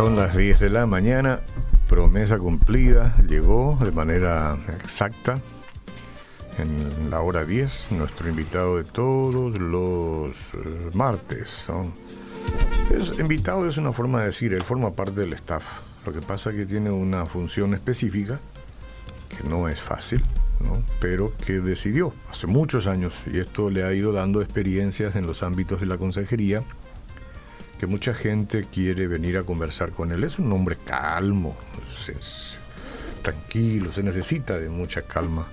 Son las 10 de la mañana, promesa cumplida, llegó de manera exacta en la hora 10, nuestro invitado de todos los eh, martes. Es, invitado es una forma de decir, él forma parte del staff. Lo que pasa es que tiene una función específica, que no es fácil, ¿no? pero que decidió hace muchos años, y esto le ha ido dando experiencias en los ámbitos de la consejería, que mucha gente quiere venir a conversar con él. Es un hombre calmo, es, tranquilo, se necesita de mucha calma.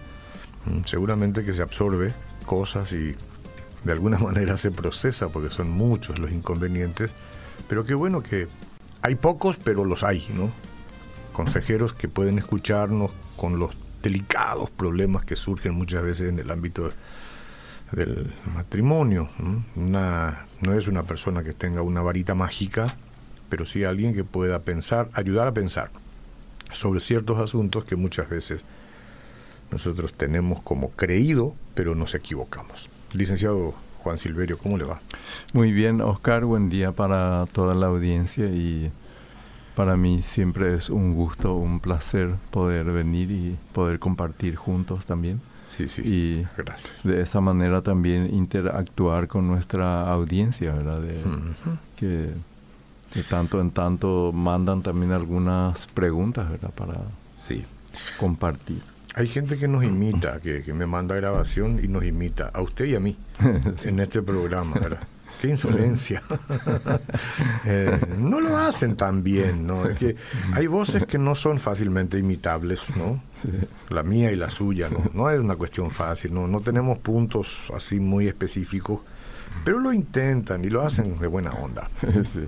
Mm, seguramente que se absorbe cosas y de alguna manera se procesa porque son muchos los inconvenientes, pero qué bueno que hay pocos, pero los hay, ¿no? Consejeros que pueden escucharnos con los delicados problemas que surgen muchas veces en el ámbito del matrimonio. Una, no es una persona que tenga una varita mágica, pero sí alguien que pueda pensar, ayudar a pensar sobre ciertos asuntos que muchas veces nosotros tenemos como creído, pero nos equivocamos. Licenciado Juan Silverio, ¿cómo le va? Muy bien, Oscar, buen día para toda la audiencia y para mí siempre es un gusto, un placer poder venir y poder compartir juntos también. Sí, sí. Y de esa manera también interactuar con nuestra audiencia, ¿verdad? que, de tanto en tanto mandan también algunas preguntas, ¿verdad? Para sí. compartir. Hay gente que nos imita, que, que me manda grabación y nos imita, a usted y a mí, en este programa, ¿verdad? qué insolencia. Eh, no lo hacen tan bien, ¿no? Es que hay voces que no son fácilmente imitables, ¿no? La mía y la suya, ¿no? No es una cuestión fácil, ¿no? No tenemos puntos así muy específicos, pero lo intentan y lo hacen de buena onda. Sí,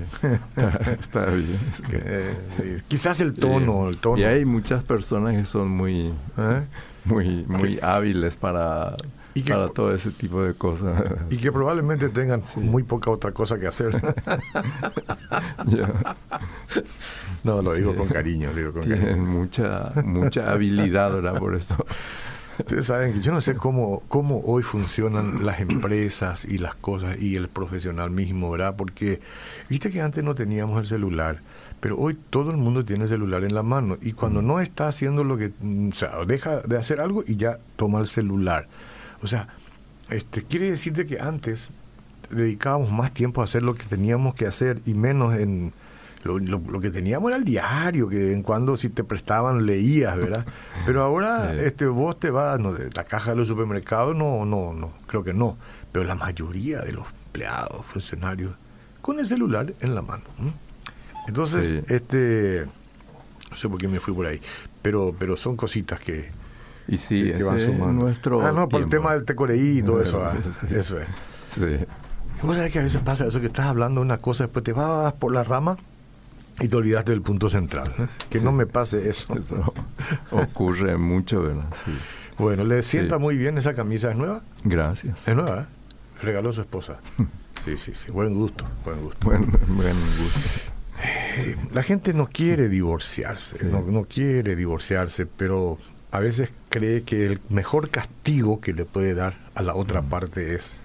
está, bien. Eh, quizás el tono, el tono. Y hay muchas personas que son muy, ¿Eh? muy, muy hábiles para para todo ese tipo de cosas. Y que probablemente tengan muy poca otra cosa que hacer. no, lo digo con cariño, lo digo con Tienen mucha, mucha habilidad, ¿verdad? Por eso. Ustedes saben que yo no sé cómo, cómo hoy funcionan las empresas y las cosas y el profesional mismo, ¿verdad? Porque viste que antes no teníamos el celular, pero hoy todo el mundo tiene el celular en la mano y cuando no está haciendo lo que, o sea, deja de hacer algo y ya toma el celular. O sea, este, quiere decirte que antes dedicábamos más tiempo a hacer lo que teníamos que hacer y menos en lo, que teníamos era el diario, que de vez en cuando si te prestaban leías, ¿verdad? Pero ahora este vos te vas, no, de la caja de los supermercados, no, no, no, creo que no, pero la mayoría de los empleados, funcionarios, con el celular en la mano. Entonces, este, no sé por qué me fui por ahí, pero, pero son cositas que, y sí, que, van sumando. nuestro ah, no, por el tema del tecoreí y todo eso. Ah, eso es. Sí. Vos sabés que a veces pasa eso que estás hablando una cosa, después te vas por la rama y te olvidaste del punto central. ¿eh? Que no me pase eso. eso ocurre mucho, ¿verdad? Sí. Bueno, le sienta muy bien esa camisa, ¿es nueva? Gracias. Es nueva, ¿eh? Regaló su esposa. Sí, sí, sí. Buen gusto, buen gusto. Buen, buen gusto. Eh, la gente no quiere divorciarse, no, no quiere divorciarse, pero a veces cree que el mejor castigo que le puede dar a la otra parte es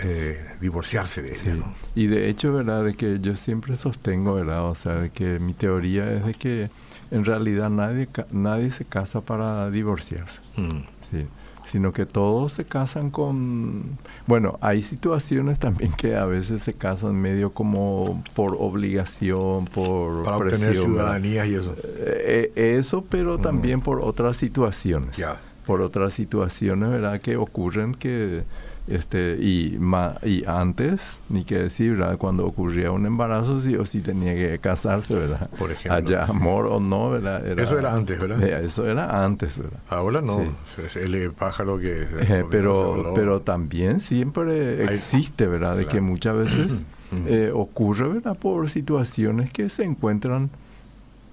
eh, divorciarse de ella. Y de hecho, ¿verdad? De que yo siempre sostengo, ¿verdad? O sea, de que mi teoría es de que en realidad nadie, nadie se casa para divorciarse. Mm. Sí sino que todos se casan con... Bueno, hay situaciones también que a veces se casan medio como por obligación, por... Para obtener ciudadanía y eso. Eh, eh, eso, pero también por otras situaciones. Por otras situaciones, ¿verdad? Que ocurren que este y y antes ni que decir ¿verdad? cuando ocurría un embarazo sí o sí tenía que casarse verdad por ejemplo haya amor o no verdad eso era antes verdad eso era antes verdad ahora no. Es el pájaro que eh, pero pero también siempre existe verdad de que muchas veces eh, ocurre verdad por situaciones que se encuentran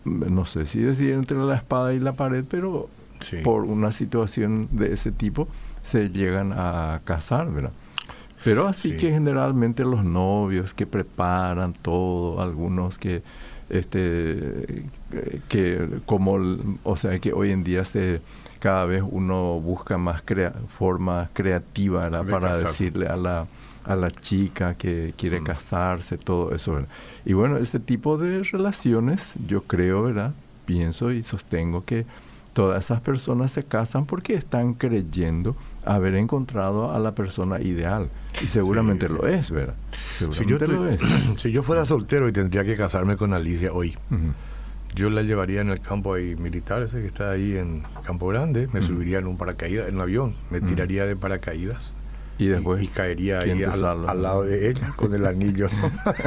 no sé si decir entre la espada y la pared pero por una situación de ese tipo se llegan a casar, ¿verdad? Pero así que generalmente los novios que preparan todo, algunos que este que como o sea que hoy en día se cada vez uno busca más crea, formas creativas para decirle a la a la chica que quiere mm. casarse todo eso y bueno este tipo de relaciones yo creo verdad pienso y sostengo que todas esas personas se casan porque están creyendo haber encontrado a la persona ideal. Y seguramente lo es, ¿verdad? si yo, si yo fuera soltero y tendría que casarme con Alicia hoy, yo la llevaría en el campo ahí militar, ese que está ahí en Campo Grande, me subiría en un paracaídas, en un avión, me tiraría de paracaídas. Y después. Y, caería ahí al, lado de ella con el anillo.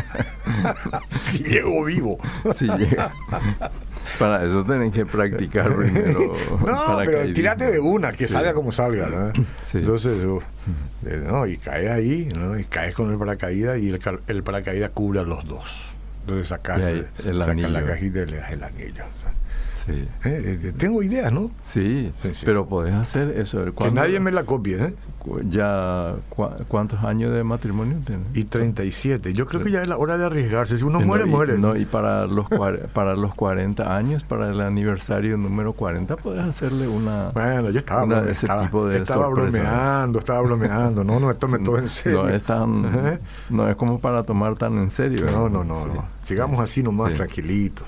si llego vivo. Si llega. Para eso tienen que practicar primero. no, pero tírate de una, que salga como salga, ¿no? Entonces, uh, no, y caes ahí, ¿no? Y caes con el paracaídas y el, paracaídas cubre a los dos. Entonces sacas, la cajita y le das el anillo. Sí. Eh, eh, tengo ideas, ¿no? Sí, pero podés hacer eso. Que nadie me la copie, ¿eh? ya cuántos años de matrimonio tienes? Y 37. Yo creo que ya es la hora de arriesgarse. Si uno muere, muere. No, y para los para los 40 años, para el aniversario número 40, puedes hacerle una Bueno, yo estaba, estaba, bromeando, estaba bromeando. No, no, tome todo en serio. No es tan, no es como para tomar tan en serio. No, no, no, no. Sigamos así nomás tranquilitos.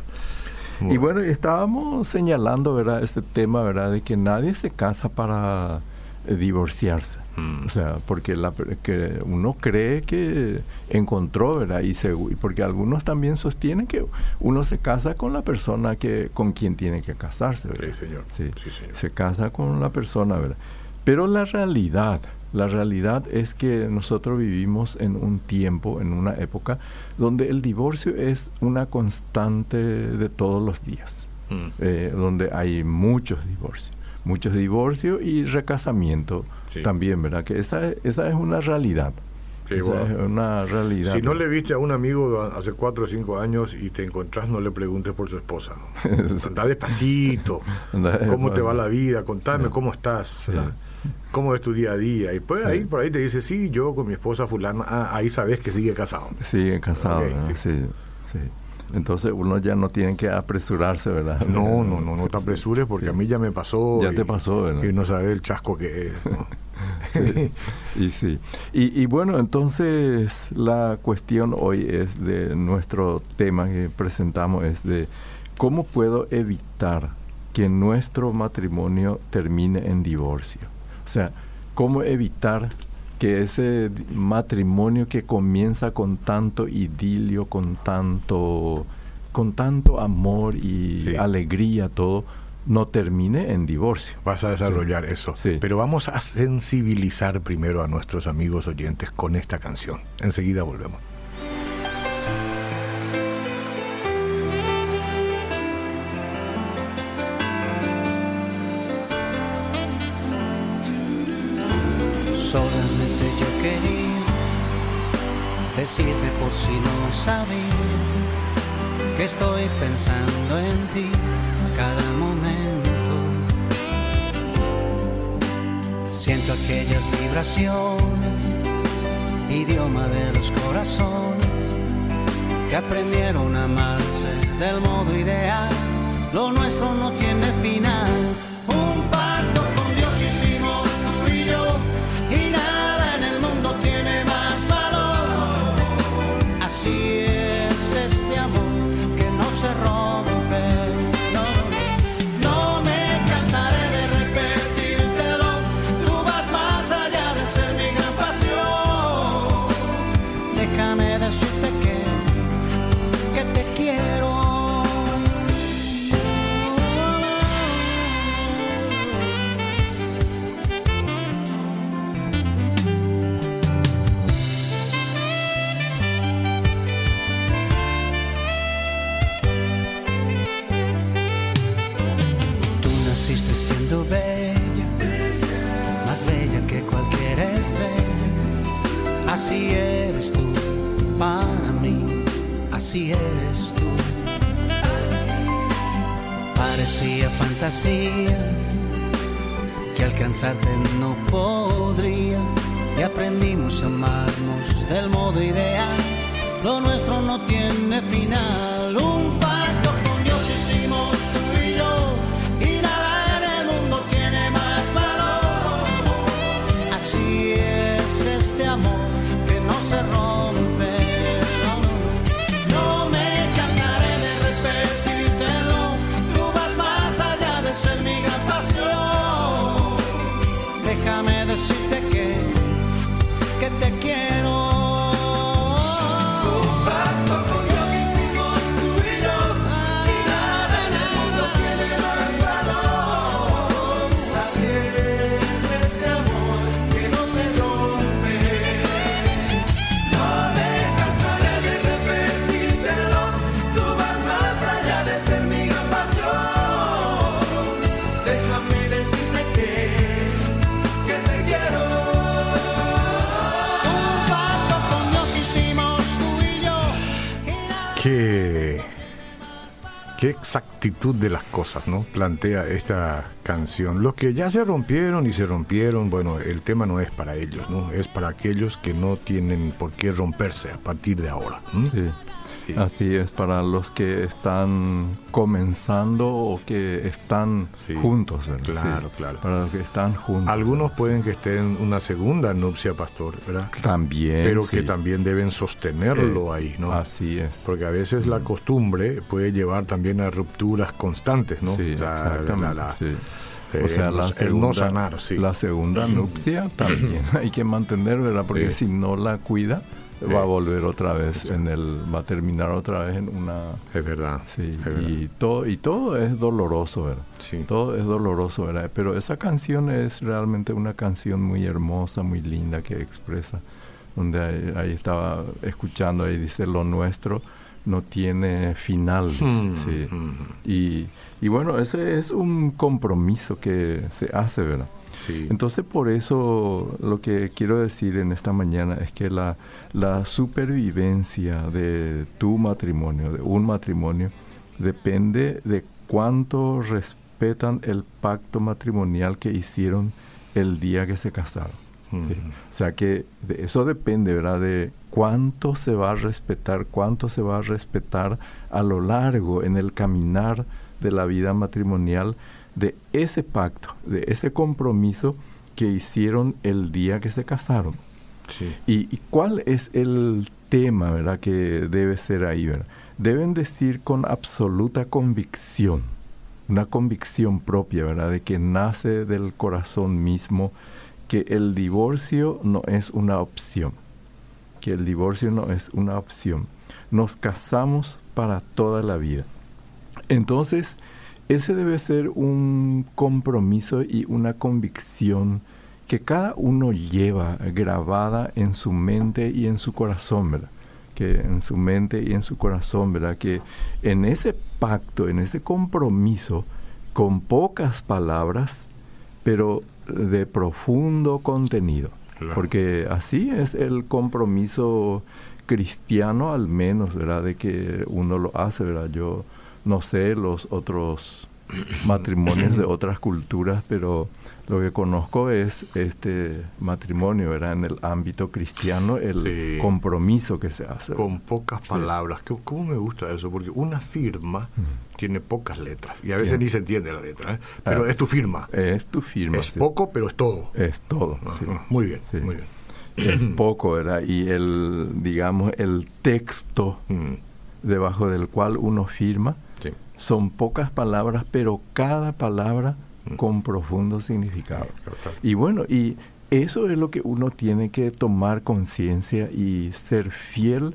Y bueno, estábamos señalando, ¿verdad? Este tema, ¿verdad? De que nadie se casa para eh, divorciarse. Mm. O sea, porque la, que uno cree que encontró, ¿verdad? Y porque algunos también sostienen que uno se casa con la persona que con quien tiene que casarse, ¿verdad? Sí, señor. Sí, Se casa con la persona, ¿verdad? Pero la realidad, la realidad es que nosotros vivimos en un tiempo, en una época, donde el divorcio es una constante de todos los días, mm. eh, donde hay muchos divorcios, muchos divorcios y recasamiento también, ¿verdad? Que esa, esa es una realidad. esa es una realidad. Si no le viste a un amigo hace cuatro o cinco años y te encontrás, no le preguntes por su esposa. Anda despacito. ¿Cómo te va la vida? Contame cómo estás. ¿Cómo es tu día a día? Y pues ahí por ahí te dice, sí, yo con mi esposa fulana, ah, ahí sabes que sigue casado. Sigue casado, sí, sí. Entonces uno ya no tiene que apresurarse, ¿verdad? No, no, no, no te apresures porque a mí ya me pasó. Ya te pasó, ¿verdad? Y no sabes el chasco que es. y sí. Y, y, bueno, entonces la cuestión hoy es de nuestro tema que presentamos es de cómo puedo evitar que nuestro matrimonio termine en divorcio. O sea, cómo evitar que ese matrimonio que comienza con tanto idilio, con tanto, con tanto amor y alegría, todo, no termine en divorcio. Vas a desarrollar eso. Pero vamos a sensibilizar primero a nuestros amigos oyentes con esta canción. Enseguida volvemos. Por si no sabías que estoy pensando en ti cada momento. Siento aquellas vibraciones, idioma de los corazones, que aprendieron a amarse del modo ideal. Lo nuestro no tiene final exactitud de las cosas, ¿no? Plantea esta canción. Los que ya se rompieron y se rompieron, bueno, el tema no es para ellos, ¿no? Es para aquellos que no tienen por qué romperse a partir de ahora. Sí. Sí. Así es, para los que están comenzando o que están Sí. juntos. ¿verdad? Claro, Sí, claro. Para los que están juntos. Algunos pueden que estén en una segunda nupcia, pastor, ¿verdad? También. Pero que también deben sostenerlo Eh, ahí, ¿no? Así es. Porque a veces la costumbre puede llevar también a rupturas constantes, ¿no? Sí, O sea, exactamente. la- la- sí. eh, o sea, el, la no- el segunda, no sanar, sí. La segunda nupcia también hay que mantener, ¿verdad? Porque Sí. si no la cuida, Sí. va a volver otra vez en el, va a terminar otra vez en una, Es verdad. sí, es verdad. y todo, y todo es doloroso, ¿verdad? Sí. Todo es doloroso, ¿verdad? Pero esa canción es realmente una canción muy hermosa, muy linda que expresa, donde ahí, ahí estaba escuchando, ahí dice, lo nuestro no tiene final. dice, Mm, sí. mm, Y, y bueno, ese es un compromiso que se hace, ¿verdad? sí. Entonces por eso lo que quiero decir en esta mañana es que la, la supervivencia de tu matrimonio, de un matrimonio, depende de cuánto respetan el pacto matrimonial que hicieron el día que se casaron. ¿Sí? O sea que de eso depende, ¿verdad? De cuánto se va a respetar, cuánto se va a respetar a lo largo en el caminar de la vida matrimonial de ese pacto, de ese compromiso que hicieron el día que se casaron. Sí. ¿Y, y cuál es el tema, verdad, que debe ser ahí, verdad? Deben decir con absoluta convicción, una convicción propia, verdad, de que nace del corazón mismo, que el divorcio no es una opción, que el divorcio no es una opción. Nos casamos para toda la vida. Entonces, ese debe ser un compromiso y una convicción que cada uno lleva grabada en su mente y en su corazón, ¿verdad? Que en su mente y en su corazón, ¿verdad? Que en ese pacto, en ese compromiso, con pocas palabras, pero de profundo contenido. Claro. Porque así es el compromiso cristiano al menos, ¿verdad? De que uno lo hace, ¿verdad? Yo no sé los otros matrimonios de otras culturas, pero lo que conozco es este matrimonio, ¿verdad? En el ámbito cristiano, el Sí. compromiso que se hace. Con pocas palabras. ¿Qué- ¿Cómo me gusta eso? Porque una firma tiene pocas letras. Y a veces Bien. ni se entiende la letra. ¿eh? Pero Ah. es tu firma. Es tu firma. es sí. poco, pero es todo. Es todo. sí. Ajá. Muy bien, Sí. muy bien. Es poco, ¿verdad? Y el, digamos, el texto Mm, debajo del cual uno firma sí. son pocas palabras, pero cada palabra. Con profundo significado. Y bueno, y eso es lo que uno tiene que tomar conciencia y ser fiel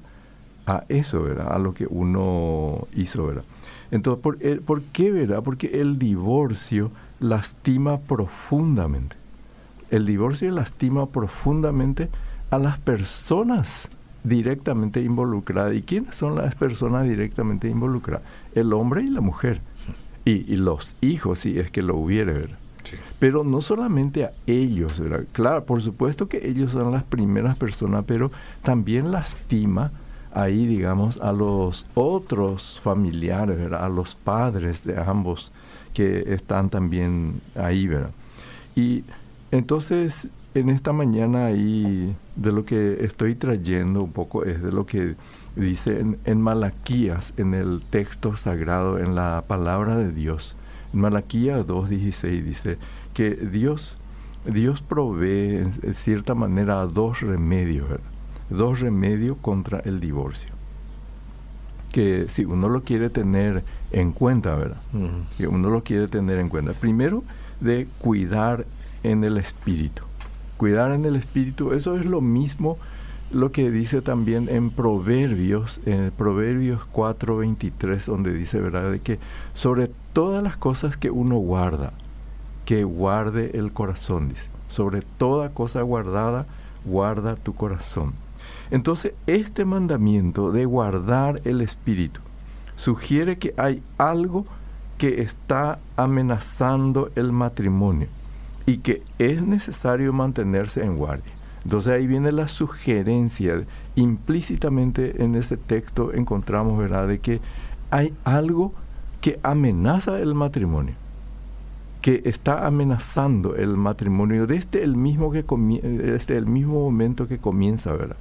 a eso, ¿verdad? A lo que uno hizo, ¿verdad? Entonces, ¿por, el- ¿por qué, verdad? Porque el divorcio lastima profundamente. El divorcio lastima profundamente a las personas directamente involucradas. ¿Y quiénes son las personas directamente involucradas? El hombre y la mujer. Y, y los hijos, si es que lo hubiere, ¿verdad? Sí. Pero no solamente a ellos, ¿verdad? Claro, por supuesto que ellos son las primeras personas, pero también lastima ahí, digamos, a los otros familiares, ¿verdad? A los padres de ambos que están también ahí, ¿verdad? Y entonces, en esta mañana ahí, de lo que estoy trayendo un poco es de lo que dice en, en Malaquías, en el texto sagrado, en la palabra de Dios. En Malaquías 2.16 dice que Dios Dios provee en cierta manera dos remedios, ¿verdad? dos remedios contra el divorcio. Que si uno lo quiere tener en cuenta, ¿verdad? Que uno lo quiere tener en cuenta. Primero, de cuidar en el espíritu. Cuidar en el espíritu, eso es lo mismo lo que dice también en Proverbios, en Proverbios 4:23, donde dice, ¿verdad?, de que sobre todas las cosas que uno guarda, que guarde el corazón, dice. Sobre toda cosa guardada, guarda tu corazón. Entonces, este mandamiento de guardar el espíritu sugiere que hay algo que está amenazando el matrimonio y que es necesario mantenerse en guardia. Entonces ahí viene la sugerencia, implícitamente en ese texto encontramos, ¿verdad?, de que hay algo que amenaza el matrimonio, que está amenazando el matrimonio desde el mismo, que desde el mismo momento que comienza, ¿verdad?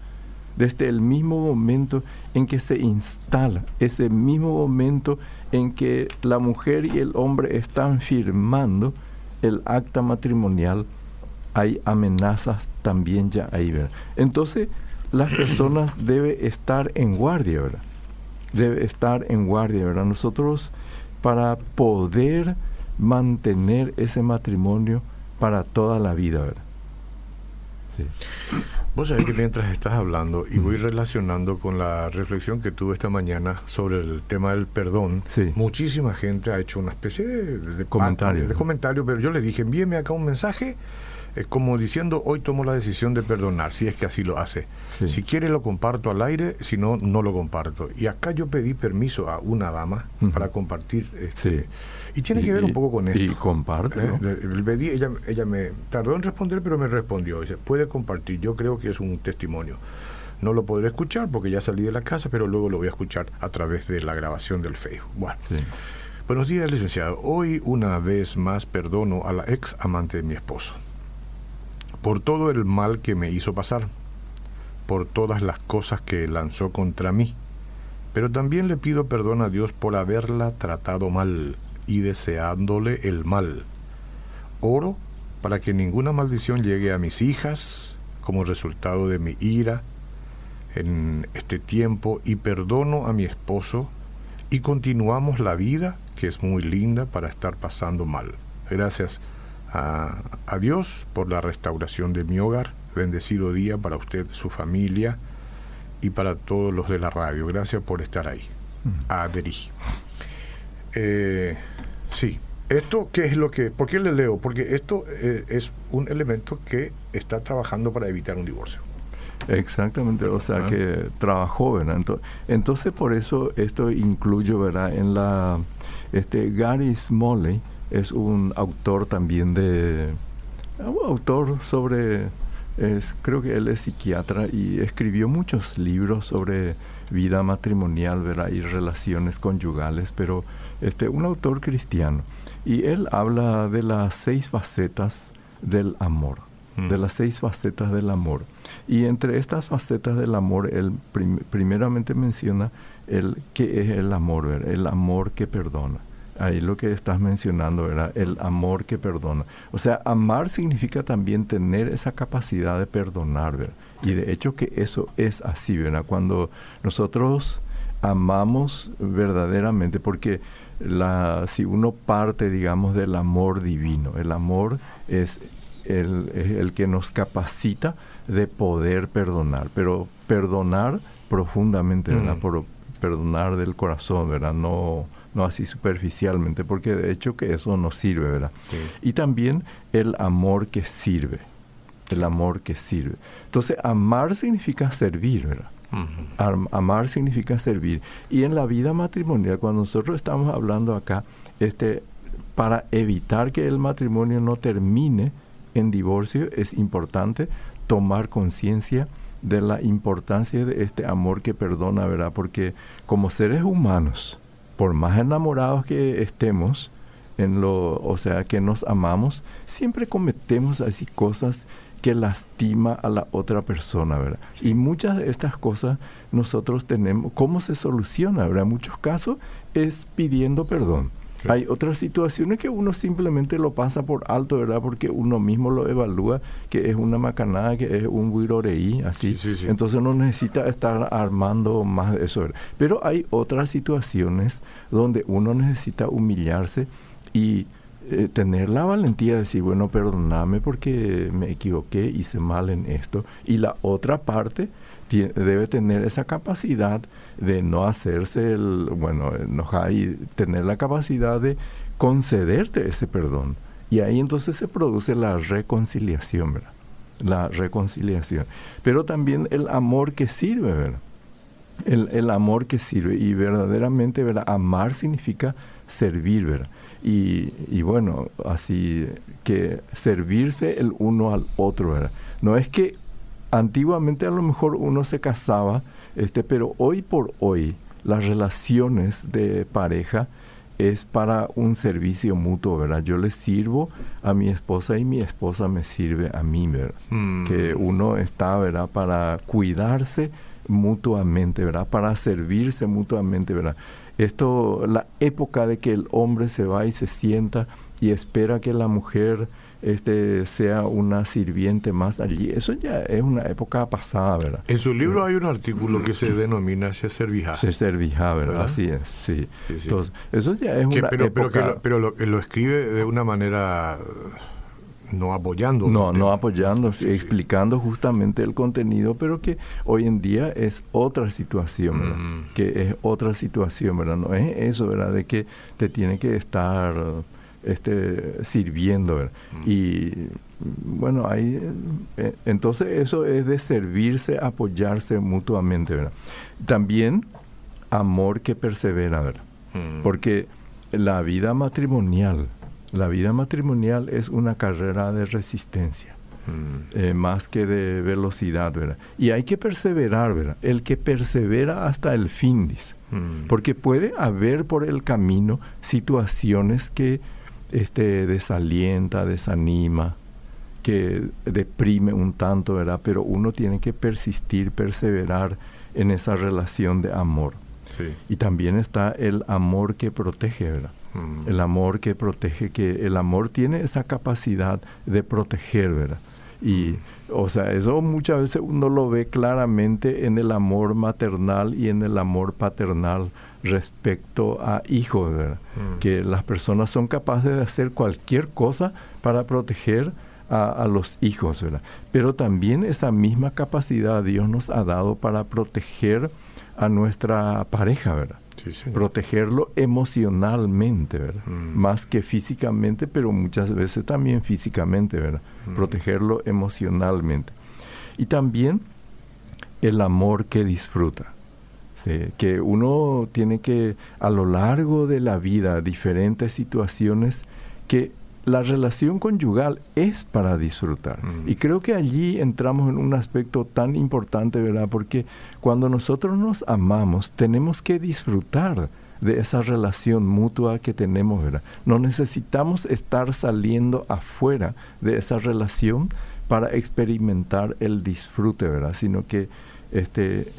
Desde el mismo momento en que se instala, ese mismo momento en que la mujer y el hombre están firmando el acta matrimonial, hay amenazas también ya ahí, ¿verdad? Entonces, las personas deben estar en guardia, ¿verdad? Debe estar en guardia, ¿verdad? Nosotros, para poder mantener ese matrimonio para toda la vida, ¿verdad? Sí. Vos sabés que mientras estás hablando y voy relacionando con la reflexión que tuve esta mañana sobre el tema del perdón, sí. muchísima gente ha hecho una especie de, de comentario. De comentario, pero yo le dije, envíeme acá un mensaje eh, como diciendo, hoy tomo la decisión de perdonar, si es que así lo hace. Sí. Si quiere lo comparto al aire, si no, no lo comparto. Y acá yo pedí permiso a una dama uh -huh. para compartir. Este, sí. Y tiene que ver un poco con esto. Y comparte. ¿no? Eh, pedí, ella, ella me tardó en responder, pero me respondió. Dice, puede compartir. Yo creo que es un testimonio. No lo podré escuchar porque ya salí de la casa, pero luego lo voy a escuchar a través de la grabación del Facebook. Bueno. Sí. Buenos días, licenciado. Hoy una vez más perdono a la ex amante de mi esposo por todo el mal que me hizo pasar, por todas las cosas que lanzó contra mí. Pero también le pido perdón a Dios por haberla tratado mal y deseándole el mal. Oro para que ninguna maldición llegue a mis hijas como resultado de mi ira en este tiempo y perdono a mi esposo y continuamos la vida que es muy linda para estar pasando mal. Gracias a, a, Dios por la restauración de mi hogar. Bendecido día para usted, su familia y para todos los de la radio. Gracias por estar ahí. Adri. Eh, sí, esto qué es lo que... ¿Por qué le leo? Porque esto eh, es un elemento que está trabajando para evitar un divorcio. Exactamente, o sea, ¿Ah? que trabajó, ¿verdad? Entonces, entonces, por eso esto incluyo, ¿verdad? En la... Este, Gary Smalley, es un autor también de un autor sobre es, creo que él es psiquiatra y escribió muchos libros sobre vida matrimonial ¿verdad? y relaciones conyugales pero este un autor cristiano y él habla de las seis facetas del amor mm. de las seis facetas del amor y entre estas facetas del amor él prim primeramente menciona el qué es el amor ¿verdad? el amor que perdona ahí lo que estás mencionando era el amor que perdona. O sea, amar significa también tener esa capacidad de perdonar, ¿verdad? Y de hecho que eso es así, ¿verdad? Cuando nosotros amamos verdaderamente, porque la, si uno parte, digamos, del amor divino, el amor es el, es el que nos capacita de poder perdonar, pero perdonar profundamente, ¿verdad? Mm. Por, perdonar del corazón, ¿verdad? No no así superficialmente, porque de hecho que eso no sirve, ¿verdad? Sí. Y también el amor que sirve, el amor que sirve. Entonces, amar significa servir, ¿verdad? Uh -huh. Amar significa servir. Y en la vida matrimonial, cuando nosotros estamos hablando acá, este, para evitar que el matrimonio no termine en divorcio, es importante tomar conciencia de la importancia de este amor que perdona, ¿verdad? Porque como seres humanos, por más enamorados que estemos, en lo, o sea, que nos amamos, siempre cometemos así cosas que lastima a la otra persona, ¿verdad? Y muchas de estas cosas nosotros tenemos, ¿cómo se soluciona? ¿verdad? En muchos casos es pidiendo perdón. Sí. Hay otras situaciones que uno simplemente lo pasa por alto, ¿verdad? Porque uno mismo lo evalúa que es una macanada, que es un guiroreí, así. Sí, sí, sí. Entonces no necesita estar armando más de eso. ¿verdad? Pero hay otras situaciones donde uno necesita humillarse y eh, tener la valentía de decir, bueno, perdóname porque me equivoqué, hice mal en esto. Y la otra parte debe tener esa capacidad de no hacerse el, bueno, enojar y tener la capacidad de concederte ese perdón. Y ahí entonces se produce la reconciliación, ¿verdad? La reconciliación. Pero también el amor que sirve, ¿verdad? El, el amor que sirve. Y verdaderamente, ¿verdad? Amar significa servir, ¿verdad? Y, y bueno, así que servirse el uno al otro, ¿verdad? No es que antiguamente a lo mejor uno se casaba, este, pero hoy por hoy las relaciones de pareja es para un servicio mutuo, ¿verdad? Yo le sirvo a mi esposa y mi esposa me sirve a mí, ¿verdad? Mm. Que uno está, ¿verdad? Para cuidarse mutuamente, ¿verdad? Para servirse mutuamente, ¿verdad? Esto, la época de que el hombre se va y se sienta y espera que la mujer este, sea una sirviente más allí, eso ya es una época pasada, ¿verdad? En su libro hay un artículo que se denomina Se servija. Se servija, ¿verdad? ¿Verdad? Así es, sí. Sí, sí. Entonces, eso ya es Que- una pero, pero, que época... lo, pero lo, lo escribe de una manera eh, no apoyando. No, no apoyando, Sí, sí. explicando justamente el contenido, pero que hoy en día es otra situación, ¿verdad? Mm. Que es otra situación, ¿verdad? No es eso, ¿verdad? De que te tiene que estar este, sirviendo, ¿verdad? Mm. Y bueno, ahí, eh, entonces eso es de servirse, apoyarse mutuamente, ¿verdad? También amor que persevera, ¿verdad? Mm. Porque la vida matrimonial, la vida matrimonial es una carrera de resistencia, Mm. eh, más que de velocidad, ¿verdad? Y hay que perseverar, ¿verdad? El que persevera hasta el fin, dice. Mm. Porque puede haber por el camino situaciones que este, desalienta, desanima, que deprime un tanto, ¿verdad? Pero uno tiene que persistir, perseverar en esa relación de amor. Sí. Y también está el amor que protege, ¿verdad? Mm. El amor que protege, que el amor tiene esa capacidad de proteger, ¿verdad? Y, o sea, eso muchas veces uno lo ve claramente en el amor maternal y en el amor paternal respecto a hijos, ¿verdad? Mm. Que las personas son capaces de hacer cualquier cosa para proteger a, a los hijos, ¿verdad? Pero también esa misma capacidad Dios nos ha dado para proteger a nuestra pareja, ¿verdad? Sí, sí. protegerlo emocionalmente, ¿verdad? Mm. Más que físicamente, pero muchas veces también físicamente, ¿verdad? Mm. Protegerlo emocionalmente. Y también el amor que disfruta. ¿Sí? Que uno tiene que, a lo largo de la vida, diferentes situaciones, que la relación conyugal es para disfrutar. Mm. Y creo que allí entramos en un aspecto tan importante, ¿verdad? Porque cuando nosotros nos amamos, tenemos que disfrutar de esa relación mutua que tenemos, ¿verdad? No necesitamos estar saliendo afuera de esa relación para experimentar el disfrute, ¿verdad? Sino que este,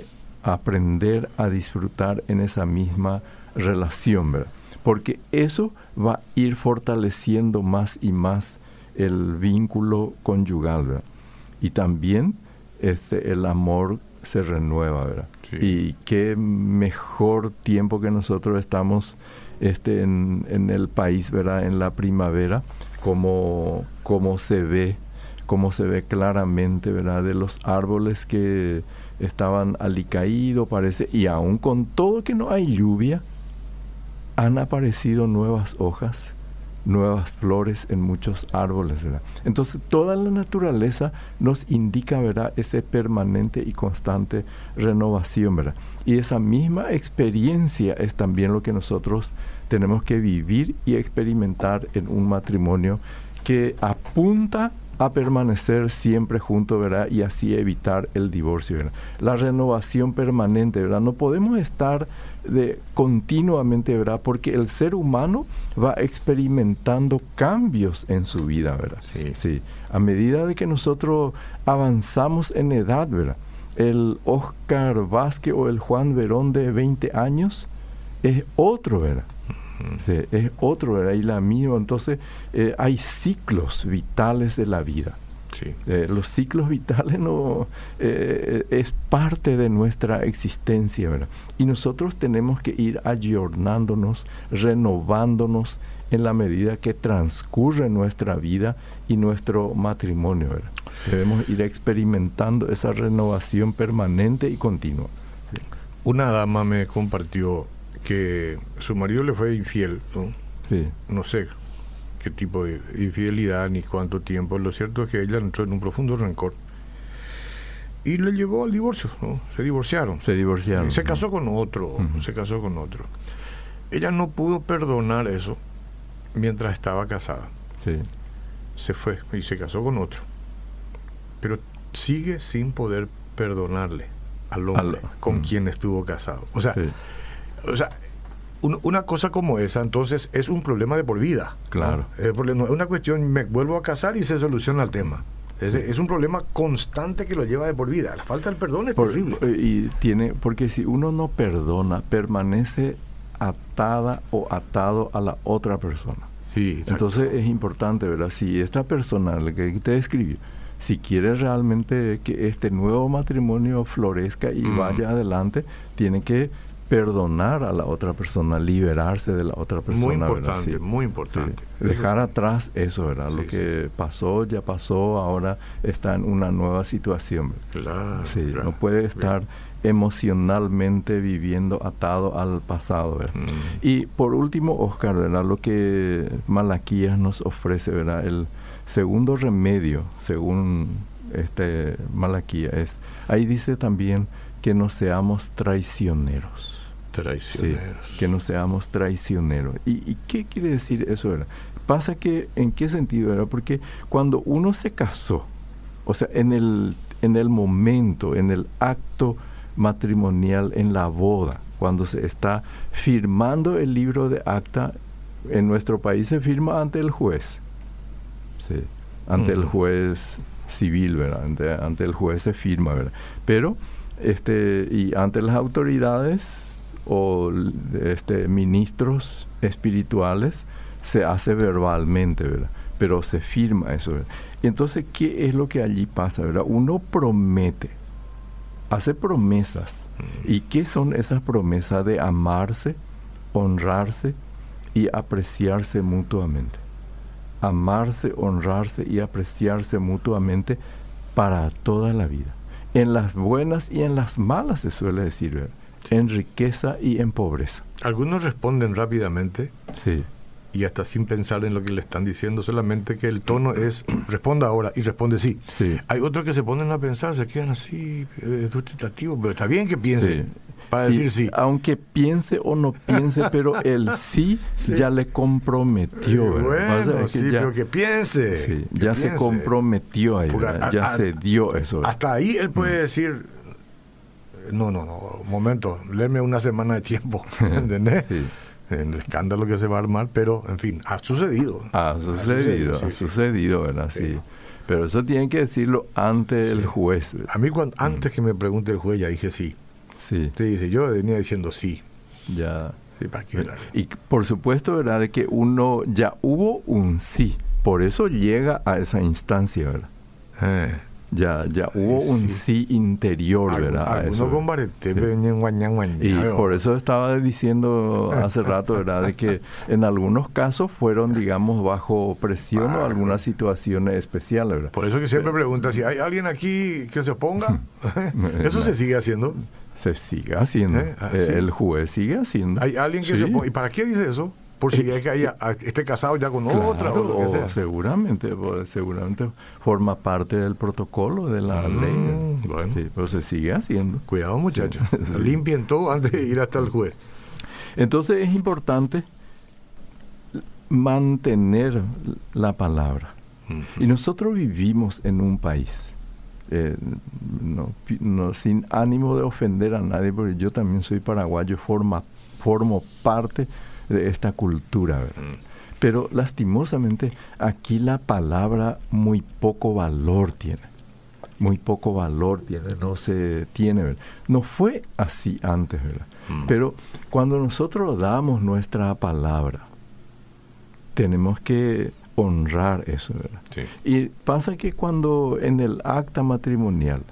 aprender a disfrutar en esa misma relación, ¿verdad? Porque eso va a ir fortaleciendo más y más el vínculo conyugal, ¿verdad? Y también este, el amor se renueva, ¿verdad? Sí. Y qué mejor tiempo que nosotros estamos este, en, en el país, ¿verdad? En la primavera, como, como se ve, como se ve claramente, ¿verdad? De los árboles que estaban alicaídos, parece, y aún con todo que no hay lluvia, han aparecido nuevas hojas, nuevas flores en muchos árboles, ¿verdad? Entonces, toda la naturaleza nos indica, ¿verdad?, ese permanente y constante renovación, ¿verdad? Y esa misma experiencia es también lo que nosotros tenemos que vivir y experimentar en un matrimonio que apunta a permanecer siempre juntos, ¿verdad? Y así evitar el divorcio, ¿verdad? La renovación permanente, ¿verdad? No podemos estar de continuamente, ¿verdad? Porque el ser humano va experimentando cambios en su vida, ¿verdad? Sí. Sí. A medida de que nosotros avanzamos en edad, ¿verdad? El Oscar Vázquez o el Juan Verón de 20 años es otro, ¿verdad? Sí, es otro. Y la misma. Entonces, eh, hay ciclos vitales de la vida. Sí. Eh, los ciclos vitales no eh, es parte de nuestra existencia, ¿verdad? Y nosotros tenemos que ir ayornándonos, renovándonos en la medida que transcurre nuestra vida y nuestro matrimonio, ¿verdad? Debemos ir experimentando esa renovación permanente y continua. Sí. Una dama me compartió que su marido le fue infiel, ¿no? Sí. No sé qué tipo de infidelidad ni cuánto tiempo. Lo cierto es que ella entró en un profundo rencor y le llevó al divorcio, ¿no? Se divorciaron. Se divorciaron. Y se casó con otro, se casó con otro. Ella no pudo perdonar eso mientras estaba casada. Sí. Se fue y se casó con otro. Pero sigue sin poder perdonarle al hombre Al- con quien estuvo casado. O sea, sí. O sea, un- una cosa como esa, entonces, es un problema de por vida. Claro. No es una cuestión, me vuelvo a casar y se soluciona el tema. Es, es un problema constante que lo lleva de por vida. La falta del perdón es Por- terrible. eh, y tiene, porque si uno no perdona, permanece atada o atado a la otra persona. Sí, exacto. Entonces es importante, ¿verdad? Si esta persona, la que te describió, si quiere realmente que este nuevo matrimonio florezca y Mm. vaya adelante, tiene que perdonar a la otra persona, liberarse de la otra persona. muy importante, Sí. muy Sí. importante. Dejar atrás eso, ¿verdad? Lo que pasó, ya pasó, ahora está en una nueva situación. Claro, Sí, claro. no puede estar emocionalmente viviendo atado al pasado. ¿verdad? Mm. Y por último, Oscar, ¿verdad? lo que Malaquías nos ofrece, ¿verdad? el segundo remedio, según este Malaquías, es, ahí dice también que no seamos traicioneros. Sí, Traicioneros. que no seamos traicioneros. ¿Y, y qué quiere decir eso? verdad? Pasa que, ¿en qué sentido? Verdad? Porque cuando uno se casó, o sea, en el, en el momento, en el acto matrimonial, en la boda, cuando se está firmando el libro de acta, en nuestro país se firma ante el juez. Sí, ante el juez civil, ¿verdad? Ante, ante el juez se firma, ¿verdad? Pero, este, y ante las autoridades o este, ministros espirituales se hace verbalmente, ¿verdad? Pero se firma eso, ¿verdad? Entonces, ¿qué es lo que allí pasa, verdad? Uno promete, hace promesas. ¿Y qué son esas promesas de amarse, honrarse y apreciarse mutuamente? Amarse, honrarse y apreciarse mutuamente para toda la vida. En las buenas y en las malas se suele decir, ¿verdad? En riqueza y en pobreza. Algunos responden rápidamente Sí, y hasta sin pensar en lo que le están diciendo, solamente que el tono es responda ahora y responde sí. sí. Hay otros que se ponen a pensar, se quedan así, eh, dubitativos, pero está bien que piense Sí. para Y decir sí. Aunque piense o no piense, pero el sí, Sí. ya le comprometió. Eh, bueno, es que sí, ya, pero que piense. sí, que ya se comprometió ahí, ya a- se dio eso. ¿verdad? Hasta ahí él puede decir, no, no, no, momento, léeme una semana de tiempo, ¿entendés? Sí. En el escándalo que se va a armar, pero en fin, ha sucedido. Ha sucedido, sí, ha sí. sucedido, ¿verdad? Sí. Sí. Pero eso tienen que decirlo ante el Sí. juez. ¿verdad? A mí, cuando, antes que me pregunte el juez, ya dije sí. Sí, Sí, dice, yo venía diciendo sí. ya. Sí, ¿para qué? Y por supuesto, ¿verdad? De que uno ya hubo un sí. Por eso llega a esa instancia, ¿verdad? Eh. Ya, ya hubo Sí. un sí interior, Algu- ¿verdad? Algunos barete, Sí. Y por eso estaba diciendo hace rato, ¿verdad? De que en algunos casos fueron, digamos, bajo presión o Ah. algunas situaciones especiales, ¿verdad? Por eso que siempre pregunta si hay alguien aquí que se oponga. Eso se sigue haciendo. Se sigue haciendo. Eh, ah, sí. El juez sigue haciendo. Hay alguien que se oponga. ¿Y para qué dice eso? Por si hay que haya- a- esté casado ya con otra o lo que sea. seguramente, pues, seguramente forma parte del protocolo de la Mm, ley. ¿no? bueno. Sí, pero se sigue haciendo. Cuidado, muchachos. Sí. Limpien todo antes de ir hasta el juez. Entonces es importante mantener la palabra. Y nosotros vivimos en un país, eh, no- sin ánimo de ofender a nadie, porque yo también soy paraguayo, forma, formo parte de esta cultura, ¿verdad? Pero lastimosamente aquí la palabra muy poco valor tiene. muy poco valor tiene, no se tiene. ¿verdad? No fue así antes, ¿verdad? Pero cuando nosotros damos nuestra palabra, tenemos que honrar eso, ¿verdad? Sí. Y pasa que cuando en el acta matrimonial,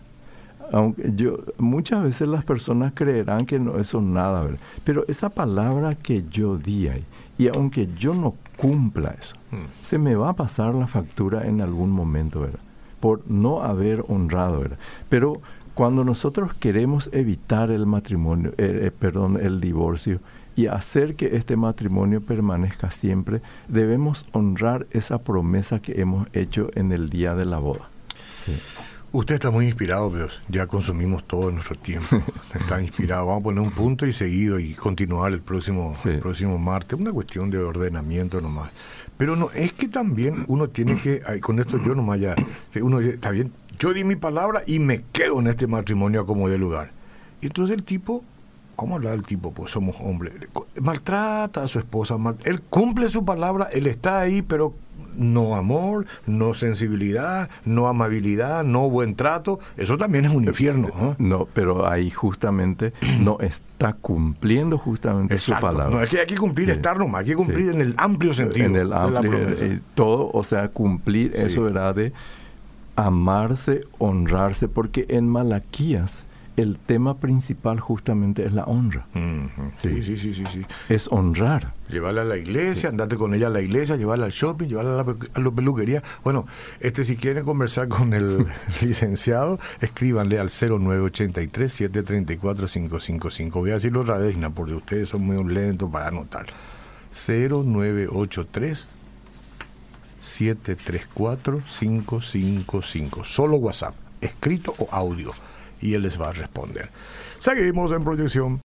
aunque yo muchas veces las personas creerán que no eso nada, ¿verdad? Pero esa palabra que yo di ahí, y aunque yo no cumpla eso, Mm. se me va a pasar la factura en algún momento, ¿verdad? Por no haber honrado, ¿verdad? Pero cuando nosotros queremos evitar el matrimonio, eh, eh, perdón, el divorcio y hacer que este matrimonio permanezca siempre, debemos honrar esa promesa que hemos hecho en el día de la boda. Usted está muy inspirado, pero ya consumimos todo nuestro tiempo. Está inspirado. Vamos a poner un punto y seguido y continuar el próximo, Sí. el próximo martes. Una cuestión de ordenamiento nomás. Pero no, es que también uno tiene que, con esto yo nomás ya, uno dice, está bien, yo di mi palabra y me quedo en este matrimonio como de lugar. Y entonces el tipo, vamos a hablar del tipo, pues somos hombres, maltrata a su esposa, mal- él cumple su palabra, él está ahí, pero no amor, no sensibilidad, no amabilidad, no buen trato, eso también es un infierno. ¿eh? No, pero ahí justamente no está cumpliendo justamente Exacto. su palabra. No, es que hay que cumplir, Sí. estar nomás, hay que cumplir Sí. en el amplio sentido en el de la amplio, promesa. eh, todo, o sea, cumplir Sí. eso, ¿verdad? De amarse, honrarse, porque en Malaquías el tema principal justamente es la honra, sí, sí, sí, sí, sí. es honrar. Llevarla a la iglesia, andate con ella a la iglesia, llevarla al shopping, llevarla a la, a la peluquería. Bueno, este si quieren conversar con el licenciado, escríbanle al 0983-734-555. Voy a decirlo otra vez, porque ustedes son muy lentos para anotar. 0983 734-555. Solo WhatsApp, escrito o audio. Y él les va a responder. Seguimos en proyección.